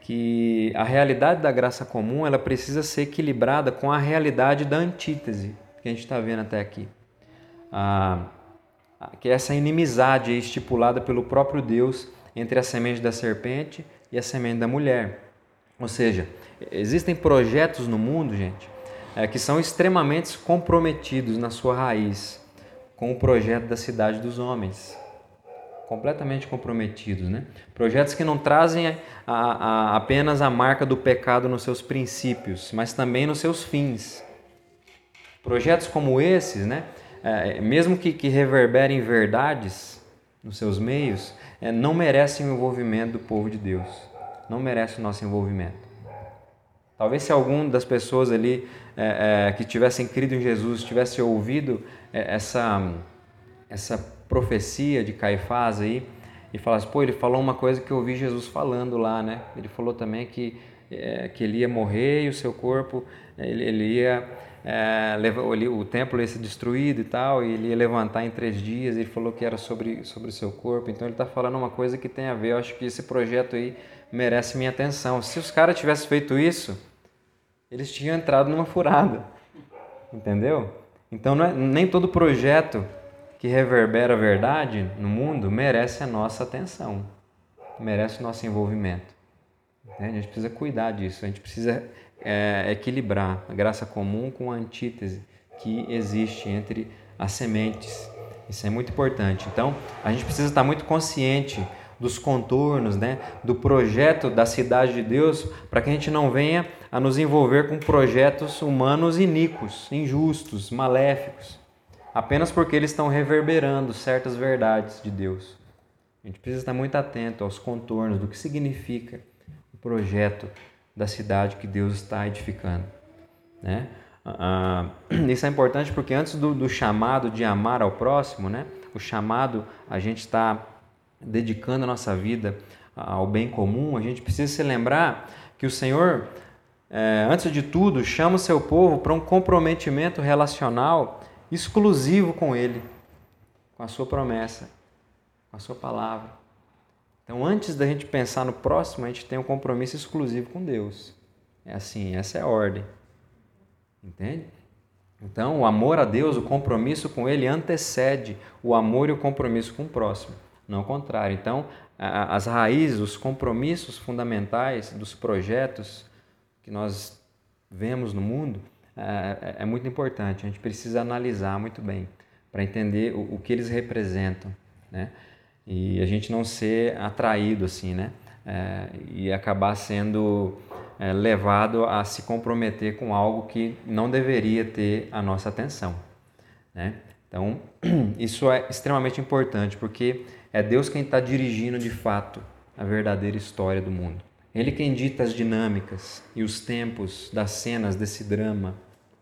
que a realidade da graça comum ela precisa ser equilibrada com a realidade da antítese que a gente está vendo até aqui. Ah, que é essa inimizade estipulada pelo próprio Deus entre a semente da serpente e a semente da mulher. Ou seja, existem projetos no mundo, gente, é, que são extremamente comprometidos na sua raiz com o projeto da cidade dos homens completamente comprometidos. Né? Projetos que não trazem a, a, apenas a marca do pecado nos seus princípios, mas também nos seus fins. Projetos como esses, né? É, mesmo que, que, reverberem verdades nos seus meios, é, não merecem o envolvimento do povo de Deus. Não merece o nosso envolvimento. Talvez se algum das pessoas ali é, é que tivessem crido em Jesus tivesse ouvido é, essa, essa profecia de Caifás aí e falasse, pô, ele falou uma coisa que eu ouvi Jesus falando lá, né? Ele falou também que, é, que ele ia morrer e o seu corpo, ele, ele ia, é, ele, o templo ia ser destruído e tal, e ele ia levantar em três dias, ele falou que era sobre, sobre o seu corpo, então ele está falando uma coisa que tem a ver, eu acho que esse projeto aí merece minha atenção. Se os caras tivessem feito isso, eles tinham entrado numa furada, entendeu? Então é, nem todo projeto que reverbera a verdade no mundo merece a nossa atenção, merece o nosso envolvimento. A gente precisa cuidar disso, a gente precisa é, equilibrar a graça comum com a antítese que existe entre as sementes Isso é muito importante. Então, a gente precisa estar muito consciente dos contornos, né, do projeto da cidade de Deus, para que a gente não venha a nos envolver com projetos humanos iníquos, injustos, maléficos, apenas porque eles estão reverberando certas verdades de Deus. A gente precisa estar muito atento aos contornos do que significa projeto da cidade que Deus está edificando. Né? Ah, isso é importante porque antes do, do, chamado de amar ao próximo, né? o chamado a gente está dedicando a nossa vida ao bem comum, a gente precisa se lembrar que o Senhor, é, antes de tudo, chama o seu povo para um comprometimento relacional exclusivo com Ele, com a sua promessa, com a sua palavra. Então, antes da gente pensar no próximo, a gente tem um compromisso exclusivo com Deus. É assim, essa é a ordem. Entende? Então, o amor a Deus, o compromisso com Ele antecede o amor e o compromisso com o próximo não o contrário. Então, as raízes, os compromissos fundamentais dos projetos que nós vemos no mundo é, é, é muito importante. A gente precisa analisar muito bem para entender o, que eles representam, né? E a gente não ser atraído assim, né? É, e acabar sendo é, levado a se comprometer com algo que não deveria ter a nossa atenção, né? Então, isso é extremamente importante porque é Deus quem está dirigindo de fato a verdadeira história do mundo. Ele quem dita as dinâmicas e os tempos das cenas desse drama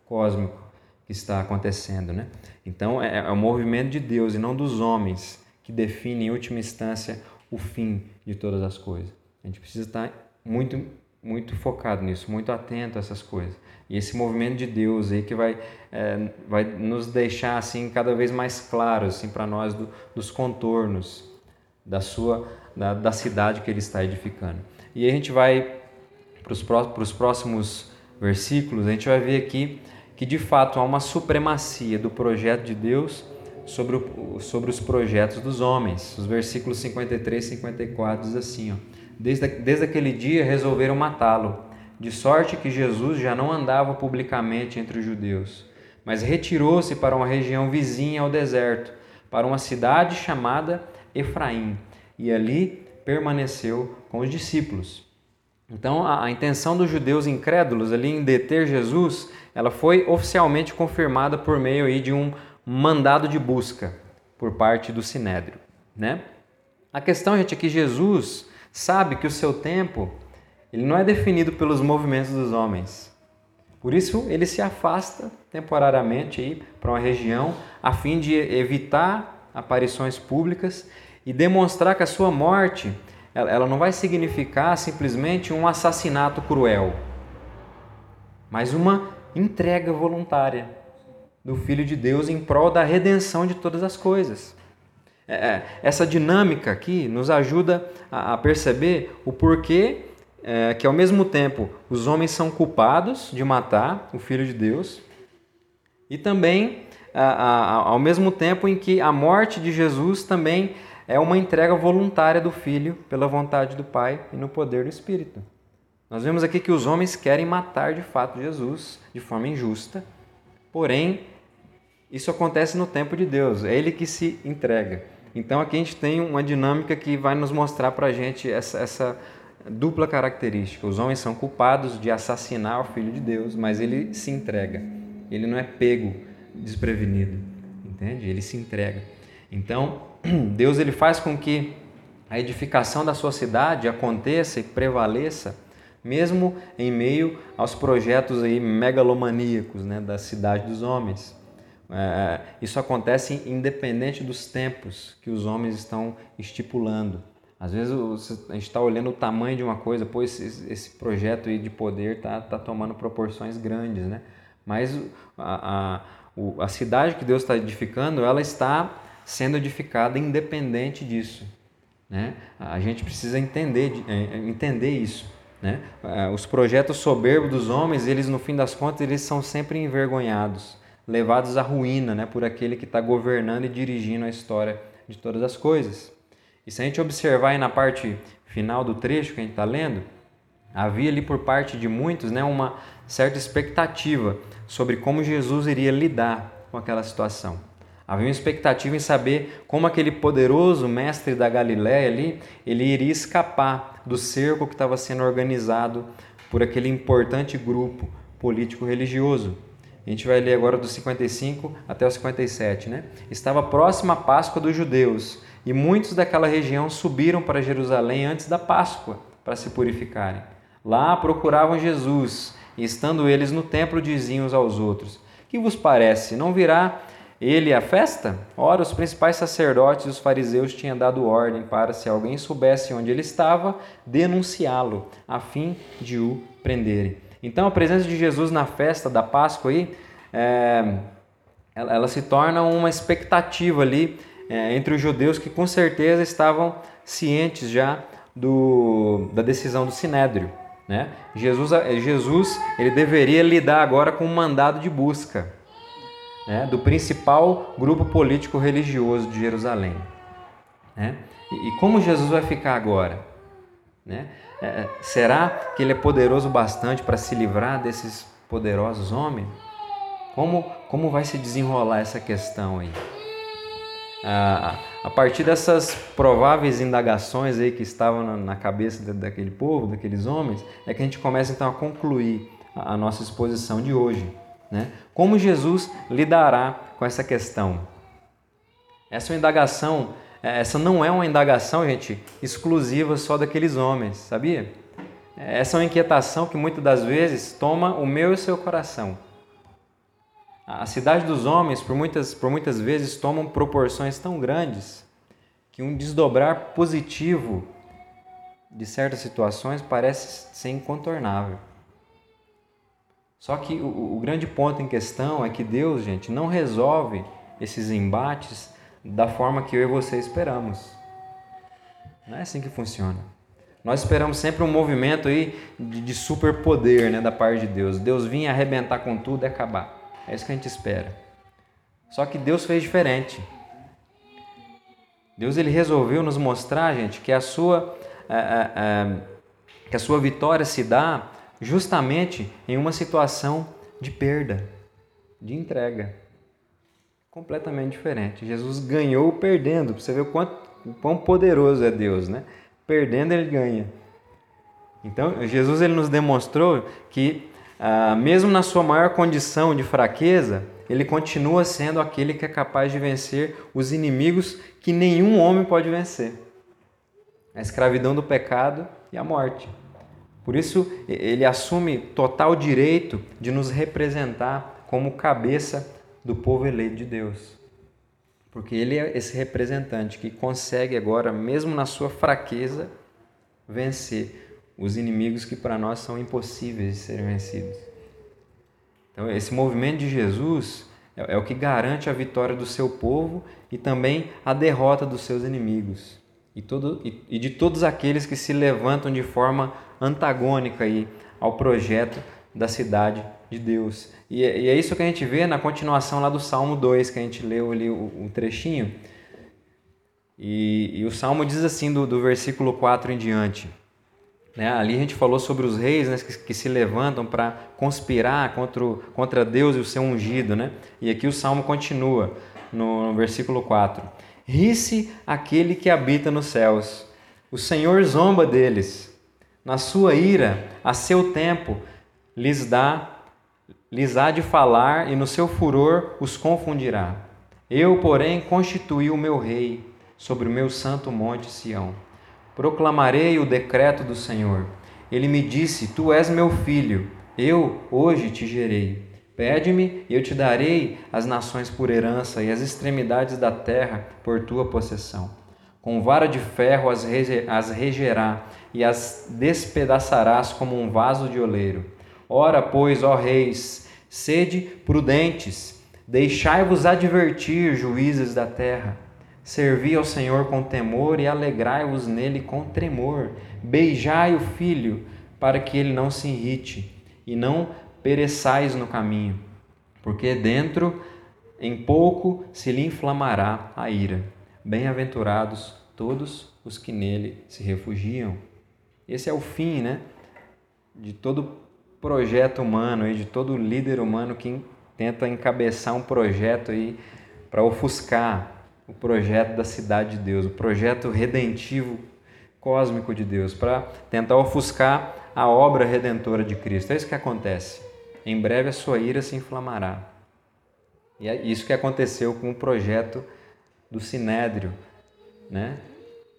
cósmico que está acontecendo, né? Então é, é o movimento de Deus e não dos homens que define em última instância o fim de todas as coisas. A gente precisa estar muito muito focado nisso, muito atento a essas coisas. E esse movimento de Deus aí que vai, é, vai nos deixar assim cada vez mais claros assim, para nós do, dos contornos da sua da, da, cidade que ele está edificando. E a gente vai para os próximos versículos, a gente vai ver aqui que de fato há uma supremacia do projeto de Deus sobre, o, sobre os projetos dos homens. Os versículos 53 e 54 diz assim, ó, desde, desde aquele dia resolveram matá-lo de sorte que Jesus já não andava publicamente entre os judeus, mas retirou-se para uma região vizinha ao deserto, para uma cidade chamada Efraim, e ali permaneceu com os discípulos. Então, a, a intenção dos judeus incrédulos ali em deter Jesus, ela foi oficialmente confirmada por meio aí de um mandado de busca por parte do Sinédrio, né? A questão, gente, é que Jesus sabe que o seu tempo ele não é definido pelos movimentos dos homens. Por isso, ele se afasta temporariamente para uma região a fim de evitar aparições públicas e demonstrar que a sua morte ela não vai significar simplesmente um assassinato cruel, mas uma entrega voluntária do Filho de Deus em prol da redenção de todas as coisas. É, é, essa dinâmica aqui nos ajuda a perceber o porquê é, que ao mesmo tempo os homens são culpados de matar o Filho de Deus e também a, a, ao mesmo tempo em que a morte de Jesus também é uma entrega voluntária do Filho pela vontade do Pai e no poder do Espírito. Nós vemos aqui que os homens querem matar de fato Jesus de forma injusta, porém isso acontece no tempo de Deus, é Ele que se entrega. Então aqui a gente tem uma dinâmica que vai nos mostrar para a gente essa, essa dupla característica. Os homens são culpados de assassinar o Filho de Deus, mas ele se entrega. Ele não é pego desprevenido, entende? Ele se entrega. Então, Deus ele faz com que a edificação da sua cidade aconteça e prevaleça, mesmo em meio aos projetos aí megalomaníacos né, da cidade dos homens. É, isso acontece independente dos tempos que os homens estão estipulando. Às vezes a gente está olhando o tamanho de uma coisa, pô, esse, esse projeto aí de poder está tá tomando proporções grandes, né? Mas a, a, a cidade que Deus está edificando, ela está sendo edificada independente disso, né? A gente precisa entender, é, entender isso, né? É, os projetos soberbos dos homens, eles no fim das contas, eles são sempre envergonhados, levados à ruína, né? Por aquele que está governando e dirigindo a história de todas as coisas. E se a gente observar na parte final do trecho que a gente está lendo, havia ali por parte de muitos né, uma certa expectativa sobre como Jesus iria lidar com aquela situação. Havia uma expectativa em saber como aquele poderoso mestre da Galiléia ali, ele iria escapar do cerco que estava sendo organizado por aquele importante grupo político-religioso. A gente vai ler agora do 55 até o 57, né? Estava próxima a Páscoa dos judeus, e muitos daquela região subiram para Jerusalém antes da Páscoa para se purificarem. Lá procuravam Jesus, e estando eles no templo diziam uns aos outros: Que vos parece? Não virá ele à festa? Ora, os principais sacerdotes e os fariseus tinham dado ordem para, se alguém soubesse onde ele estava, denunciá-lo, a fim de o prenderem. Então, a presença de Jesus na festa da Páscoa aí, é, ela, ela, se torna uma expectativa ali é, entre os judeus que com certeza estavam cientes já do, da decisão do Sinédrio. Né? Jesus, Jesus ele deveria lidar agora com um mandado de busca né, do principal grupo político religioso de Jerusalém. Né? E, e, como Jesus vai ficar agora? Né? É, será que ele é poderoso bastante para se livrar desses poderosos homens? Como, como vai se desenrolar essa questão aí? Ah, a partir dessas prováveis indagações aí que estavam na, na cabeça daquele povo, daqueles homens, é que a gente começa então a concluir a, a nossa exposição de hoje. Né? Como Jesus lidará com essa questão? Essa é indagação, é, essa não é uma indagação, gente, exclusiva só daqueles homens, sabia? Essa é uma inquietação que muitas das vezes toma o meu e o seu coração. A cidade dos homens, por muitas, por muitas vezes, tomam proporções tão grandes que um desdobrar positivo de certas situações parece ser incontornável. Só que o, o grande ponto em questão é que Deus, gente, não resolve esses embates da forma que eu e você esperamos. Não é assim que funciona. Nós esperamos sempre um movimento aí de, de superpoder né, da parte de Deus. Deus vinha arrebentar com tudo e acabar. É isso que a gente espera. Só que Deus fez diferente. Deus ele resolveu nos mostrar, gente, que a sua, é, é, é, que a sua vitória se dá justamente em uma situação de perda, de entrega. Completamente diferente. Jesus ganhou perdendo. Você vê o, quanto, o quão poderoso é Deus, né? Perdendo, ele ganha. Então, Jesus ele nos demonstrou que, ah, mesmo na sua maior condição de fraqueza, ele continua sendo aquele que é capaz de vencer os inimigos que nenhum homem pode vencer: a escravidão do pecado e a morte. Por isso, ele assume total direito de nos representar como cabeça do povo eleito de Deus. Porque ele é esse representante que consegue agora, mesmo na sua fraqueza, vencer os inimigos que para nós são impossíveis de serem vencidos. Então, esse movimento de Jesus é, é o que garante a vitória do seu povo e também a derrota dos seus inimigos e, todo, e, e de todos aqueles que se levantam de forma antagônica aí ao projeto da cidade de Deus. E, é, e é isso que a gente vê na continuação lá do Salmo 2, que a gente leu ali o, o trechinho. E, e, o Salmo diz assim, do, do versículo 4 em diante. Né? Ali a gente falou sobre os reis né, que, que, se levantam para conspirar contra, o, contra Deus e o seu ungido. Né? E aqui o Salmo continua no, no versículo 4. Ri-se aquele que habita nos céus. O Senhor zomba deles. Na sua ira, a seu tempo, lhes dá, lhes há de falar, e no seu furor os confundirá. Eu, porém, constituí o meu rei sobre o meu santo monte Sião. Proclamarei o decreto do Senhor. Ele me disse: Tu és meu filho, eu hoje te gerei. Pede-me e eu te darei as nações por herança e as extremidades da terra por tua possessão. Com vara de ferro as, regerá e as despedaçarás como um vaso de oleiro. Ora, pois, ó reis, sede prudentes, deixai-vos advertir, juízes da terra. Servi ao Senhor com temor e alegrai-vos nele com tremor. Beijai o filho, para que ele não se irrite e não pereçais no caminho, porque dentro em pouco se lhe inflamará a ira. Bem-aventurados todos os que nele se refugiam. Esse é o fim, né, de todo projeto humano e de todo líder humano que tenta encabeçar um projeto aí para ofuscar o projeto da cidade de Deus, o projeto redentivo cósmico de Deus, para tentar ofuscar a obra redentora de Cristo. É isso que acontece. Em breve a sua ira se inflamará. E é isso que aconteceu com o projeto do Sinédrio, né?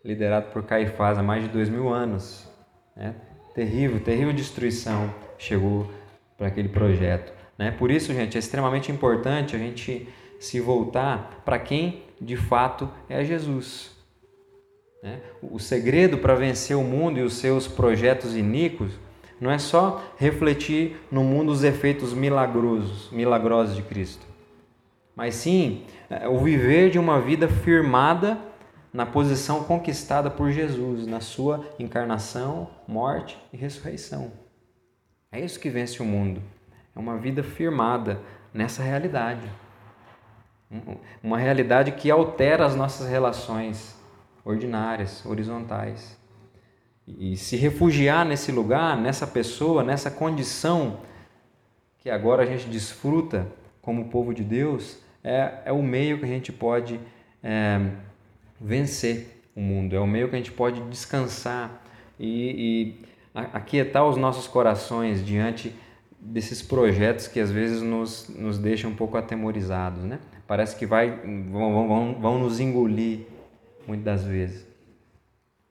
liderado por Caifás há mais de dois mil anos. Né? Terrível, terrível destruição chegou para aquele projeto. Né? Por isso, gente, é extremamente importante a gente se voltar para quem de fato é Jesus. Né? O segredo para vencer o mundo e os seus projetos iníquos não é só refletir no mundo os efeitos milagrosos, milagrosos de Cristo, mas sim é, o viver de uma vida firmada na posição conquistada por Jesus, na sua encarnação, morte e ressurreição. É isso que vence o mundo. É uma vida firmada nessa realidade. Uma realidade que altera as nossas relações ordinárias, horizontais. E se refugiar nesse lugar, nessa pessoa, nessa condição que agora a gente desfruta como povo de Deus, é, é o meio que a gente pode é, vencer o mundo, é o meio que a gente pode descansar e, e aquietar os nossos corações diante desses projetos que às vezes nos, nos deixam um pouco atemorizados, né? Parece que vai, vão, vão, vão nos engolir muitas das vezes.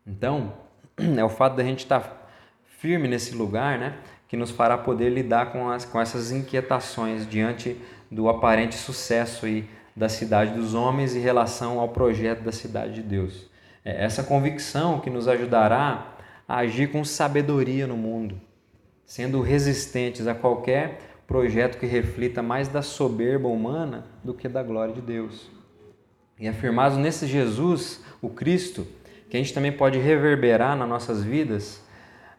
Então, é o fato da gente estar firme nesse lugar, né? Que nos fará poder lidar com, as, com essas inquietações diante do aparente sucesso aí da cidade dos homens em relação ao projeto da cidade de Deus. É essa convicção que nos ajudará a agir com sabedoria no mundo, sendo resistentes a qualquer projeto que reflita mais da soberba humana do que da glória de Deus. E afirmados nesse Jesus, o Cristo, que a gente também pode reverberar nas nossas vidas,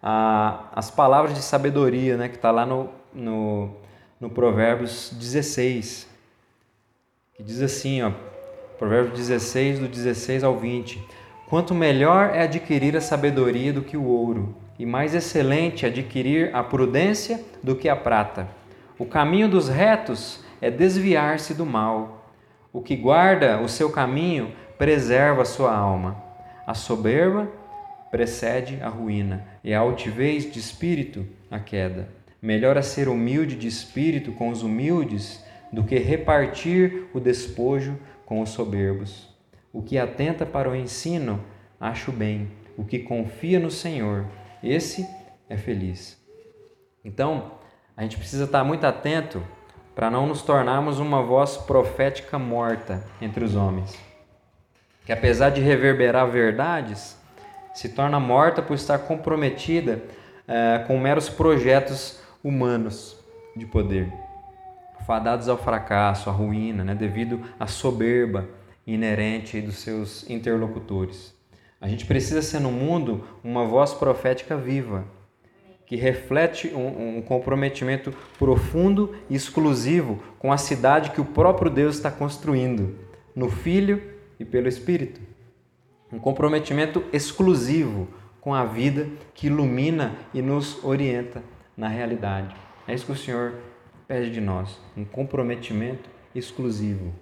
as palavras de sabedoria né, que está lá no, no, no Provérbios 16, que diz assim, ó, Provérbios 16, do 16 ao 20: Quanto melhor é adquirir a sabedoria do que o ouro, e mais excelente adquirir a prudência do que a prata. O caminho dos retos é desviar-se do mal. O que guarda o seu caminho preserva a sua alma. A soberba precede a ruína e a altivez de espírito a queda. Melhor é ser humilde de espírito com os humildes do que repartir o despojo com os soberbos. O que atenta para o ensino, acho bem. O que confia no Senhor, esse é feliz. Então, a gente precisa estar muito atento para não nos tornarmos uma voz profética morta entre os homens, que apesar de reverberar verdades, se torna morta por estar comprometida é, com meros projetos humanos de poder, fadados ao fracasso, à ruína, né, devido à soberba inerente dos seus interlocutores. A gente precisa ser no mundo uma voz profética viva que reflete um, um, comprometimento profundo e exclusivo com a cidade que o próprio Deus está construindo, no Filho e pelo Espírito. Um comprometimento exclusivo com a vida que ilumina e nos orienta na realidade. É isso que o Senhor pede de nós, um comprometimento exclusivo.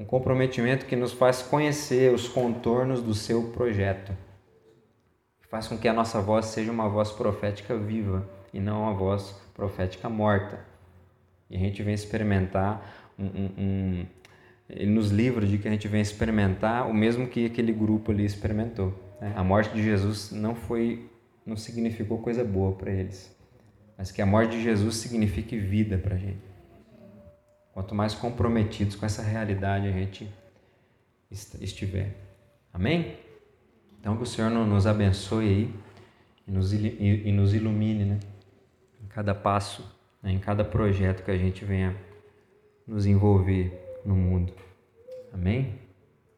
Um comprometimento que nos faz conhecer os contornos do seu projeto faz com que a nossa voz seja uma voz profética viva e não uma voz profética morta. E a gente vem experimentar um, um, um ele nos livra de que a gente vem experimentar o mesmo que aquele grupo ali experimentou. Né? A morte de Jesus não foi, não significou coisa boa para eles, mas que a morte de Jesus signifique vida para a gente. Quanto mais comprometidos com essa realidade a gente estiver. Amém? Então, que o Senhor nos abençoe aí e nos, ilumine né? em cada passo, né? em cada projeto que a gente venha nos envolver no mundo. Amém?